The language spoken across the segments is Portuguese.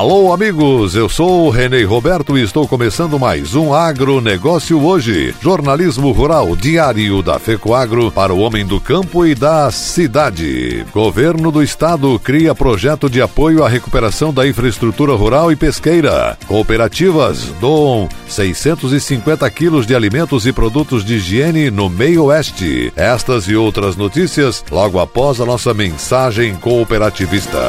Alô, amigos, eu sou o Renê Roberto e estou começando mais um Agronegócio Hoje. Jornalismo rural diário da FECOAGro para o homem do campo e da cidade. Governo do Estado cria projeto de apoio à recuperação da infraestrutura rural e pesqueira. Cooperativas doam 650 quilos de alimentos e produtos de higiene no meio oeste. Estas e outras notícias logo após a nossa mensagem cooperativista.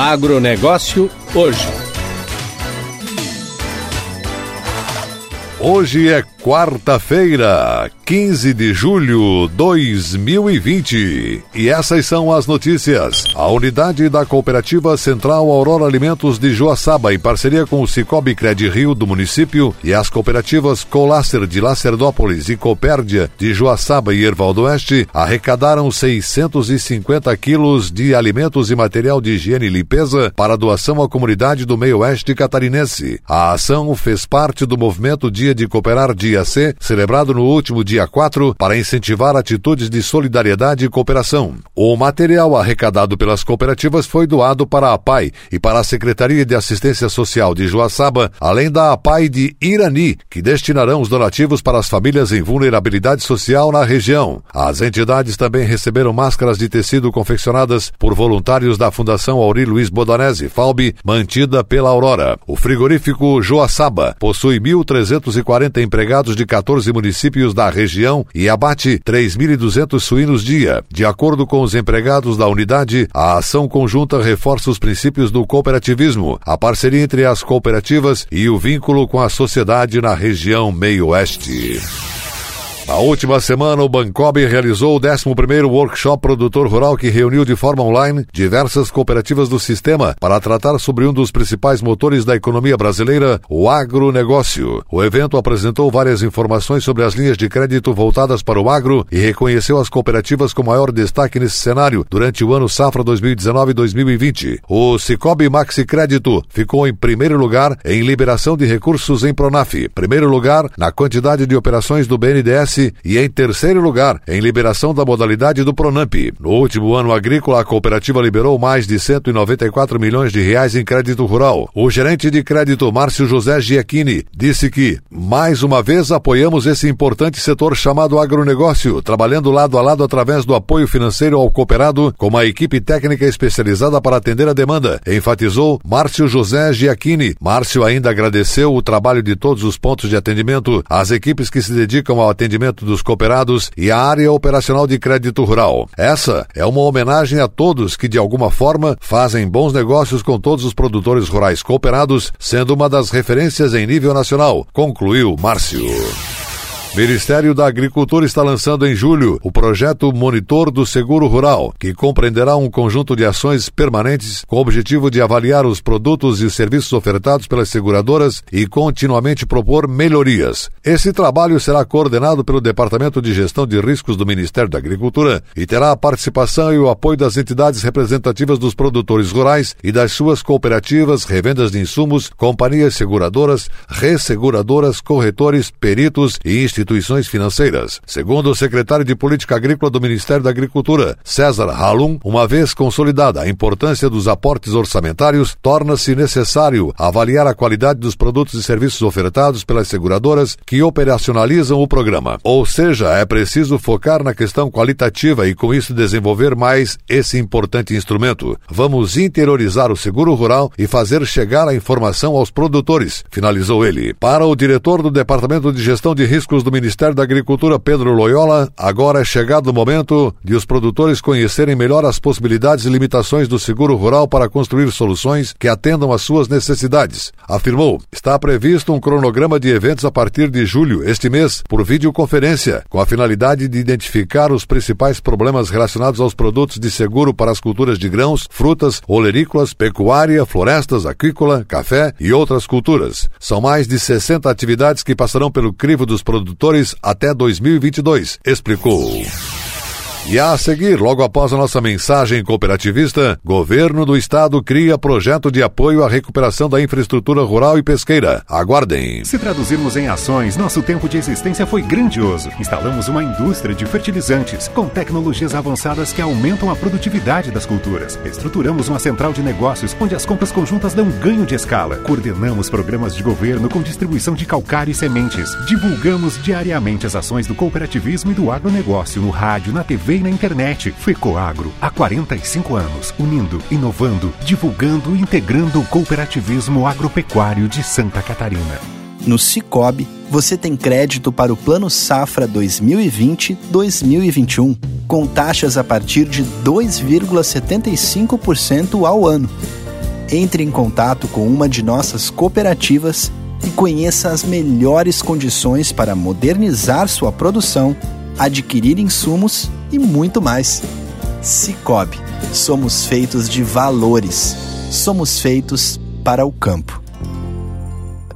Agronegócio hoje. Hoje é quarta-feira, 15 de julho de 2020. E essas são as notícias. A unidade da Cooperativa Central Aurora Alimentos de Joaçaba, em parceria com o Cicobi Cred Rio do município e as cooperativas Colácer de Lacerdópolis e Copérdia de Joaçaba e Erval do Oeste, arrecadaram 650 quilos de alimentos e material de higiene e limpeza para doação à comunidade do meio oeste catarinense. A ação fez parte do movimento Dia de Cooperar Dia C, celebrado no último dia dia 4 para incentivar atitudes de solidariedade e cooperação. O material arrecadado pelas cooperativas foi doado para a APAI e para a Secretaria de Assistência Social de Joaçaba, além da APAI de Irani, que destinarão os donativos para as famílias em vulnerabilidade social na região. As entidades também receberam máscaras de tecido confeccionadas por voluntários da Fundação Auri Luiz Bodanese, FALB, mantida pela Aurora. O frigorífico Joaçaba possui 1.340 empregados de 14 municípios da região região e abate 3.200 suínos dia. De acordo com os empregados da unidade, a ação conjunta reforça os princípios do cooperativismo, a parceria entre as cooperativas e o vínculo com a sociedade na região meio-oeste. Na última semana, o Bancob realizou o 11º Workshop Produtor Rural que reuniu de forma online diversas cooperativas do sistema para tratar sobre um dos principais motores da economia brasileira, o agronegócio. O evento apresentou várias informações sobre as linhas de crédito voltadas para o agro e reconheceu as cooperativas com maior destaque nesse cenário durante o ano safra 2019-2020. O Cicobi Maxi Crédito ficou em primeiro lugar em liberação de recursos em Pronaf, primeiro lugar na quantidade de operações do BNDES e em terceiro lugar em liberação da modalidade do Pronamp. No último ano agrícola, a cooperativa liberou mais de 194 milhões de reais em crédito rural. O gerente de crédito, Márcio José Giacchini, disse que, mais uma vez, apoiamos esse importante setor chamado agronegócio, trabalhando lado a lado através do apoio financeiro ao cooperado, com uma equipe técnica especializada para atender a demanda, enfatizou Márcio José Giacchini. Márcio ainda agradeceu o trabalho de todos os pontos de atendimento, as equipes que se dedicam ao atendimento dos cooperados e a área operacional de crédito rural. Essa é uma homenagem a todos que, de alguma forma, fazem bons negócios com todos os produtores rurais cooperados, sendo uma das referências em nível nacional, concluiu Márcio. Ministério da Agricultura está lançando em julho o projeto Monitor do Seguro Rural, que compreenderá um conjunto de ações permanentes com o objetivo de avaliar os produtos e serviços ofertados pelas seguradoras e continuamente propor melhorias. Esse trabalho será coordenado pelo Departamento de Gestão de Riscos do Ministério da Agricultura e terá a participação e o apoio das entidades representativas dos produtores rurais e das suas cooperativas, revendas de insumos, companhias seguradoras, resseguradoras, corretores, peritos e instituições instituições financeiras. Segundo o secretário de Política Agrícola do Ministério da Agricultura, César Halum, uma vez consolidada a importância dos aportes orçamentários, torna-se necessário avaliar a qualidade dos produtos e serviços ofertados pelas seguradoras que operacionalizam o programa. Ou seja, é preciso focar na questão qualitativa e com isso desenvolver mais esse importante instrumento. Vamos interiorizar o seguro rural e fazer chegar a informação aos produtores, finalizou ele. Para o diretor do Departamento de Gestão de Riscos do do Ministério da Agricultura, Pedro Loyola, agora é chegado o momento de os produtores conhecerem melhor as possibilidades e limitações do seguro rural para construir soluções que atendam às suas necessidades. Afirmou: está previsto um cronograma de eventos a partir de julho este mês por videoconferência, com a finalidade de identificar os principais problemas relacionados aos produtos de seguro para as culturas de grãos, frutas, olerícolas, pecuária, florestas, aquícola, café e outras culturas. São mais de 60 atividades que passarão pelo crivo dos produtores até 2022, explicou. E a seguir, logo após a nossa mensagem cooperativista, Governo do Estado cria projeto de apoio à recuperação da infraestrutura rural e pesqueira. Aguardem. Se traduzirmos em ações, nosso tempo de existência foi grandioso. Instalamos uma indústria de fertilizantes com tecnologias avançadas que aumentam a produtividade das culturas. Estruturamos uma central de negócios onde as compras conjuntas dão ganho de escala. Coordenamos programas de governo com distribuição de calcário e sementes. Divulgamos diariamente as ações do cooperativismo e do agronegócio no rádio, na TV e na internet. Fecoagro, há 45 anos, unindo, inovando, divulgando e integrando o cooperativismo agropecuário de Santa Catarina. No Cicobi, você tem crédito para o Plano Safra 2020-2021, com taxas a partir de 2,75% ao ano. Entre em contato com uma de nossas cooperativas e conheça as melhores condições para modernizar sua produção, adquirir insumos e muito mais. Cicobi, somos feitos de valores. Somos feitos para o campo.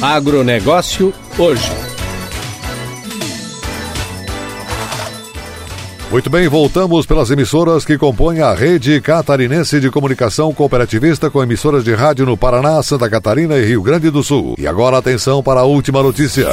Agronegócio hoje. Muito bem, voltamos pelas emissoras que compõem a rede catarinense de comunicação cooperativista com emissoras de rádio no Paraná, Santa Catarina e Rio Grande do Sul. E agora atenção para a última notícia.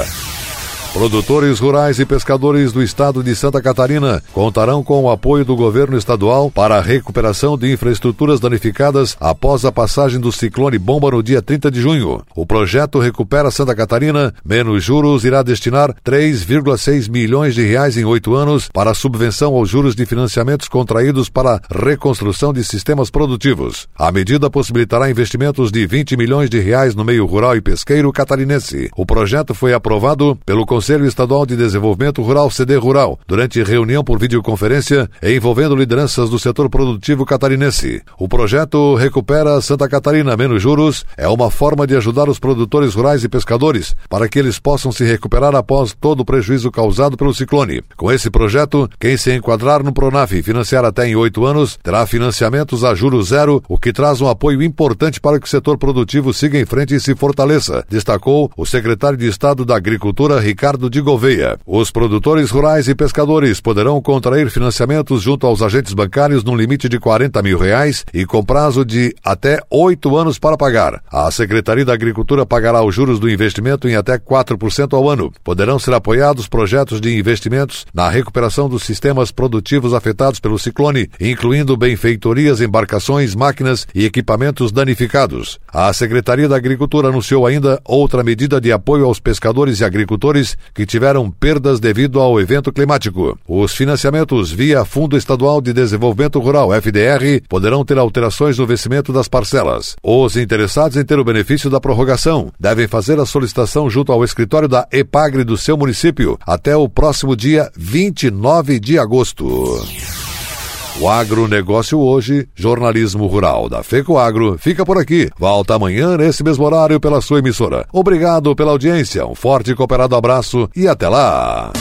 Produtores rurais e pescadores do estado de Santa Catarina contarão com o apoio do governo estadual para a recuperação de infraestruturas danificadas após a passagem do ciclone bomba no dia 30 de junho. O projeto Recupera Santa Catarina, menos juros, irá destinar 3,6 milhões de reais em oito anos para subvenção aos juros de financiamentos contraídos para reconstrução de sistemas produtivos. A medida possibilitará investimentos de 20 milhões de reais no meio rural e pesqueiro catarinense. O projeto foi aprovado pelo Conselho Conselho Estadual de Desenvolvimento Rural, CD Rural, durante reunião por videoconferência envolvendo lideranças do setor produtivo catarinense. O projeto Recupera Santa Catarina Menos Juros é uma forma de ajudar os produtores rurais e pescadores para que eles possam se recuperar após todo o prejuízo causado pelo ciclone. Com esse projeto, quem se enquadrar no Pronaf e financiar até em oito anos terá financiamentos a juros zero, o que traz um apoio importante para que o setor produtivo siga em frente e se fortaleça, destacou o secretário de Estado da Agricultura, Ricardo Ricardo de Gouveia. Os produtores rurais e pescadores poderão contrair financiamentos junto aos agentes bancários num limite de 40 mil reais e com prazo de até oito anos para pagar. A Secretaria da Agricultura pagará os juros do investimento em até 4% ao ano. Poderão ser apoiados projetos de investimentos na recuperação dos sistemas produtivos afetados pelo ciclone, incluindo benfeitorias, embarcações, máquinas e equipamentos danificados. A Secretaria da Agricultura anunciou ainda outra medida de apoio aos pescadores e agricultores que tiveram perdas devido ao evento climático. Os financiamentos via Fundo Estadual de Desenvolvimento Rural, FDR, poderão ter alterações no vencimento das parcelas. Os interessados em ter o benefício da prorrogação devem fazer a solicitação junto ao escritório da EPAGRE do seu município até o próximo dia 29 de agosto. O agronegócio hoje, jornalismo rural da FECO Agro, fica por aqui. Volta amanhã nesse mesmo horário pela sua emissora. Obrigado pela audiência, um forte e cooperado abraço e até lá!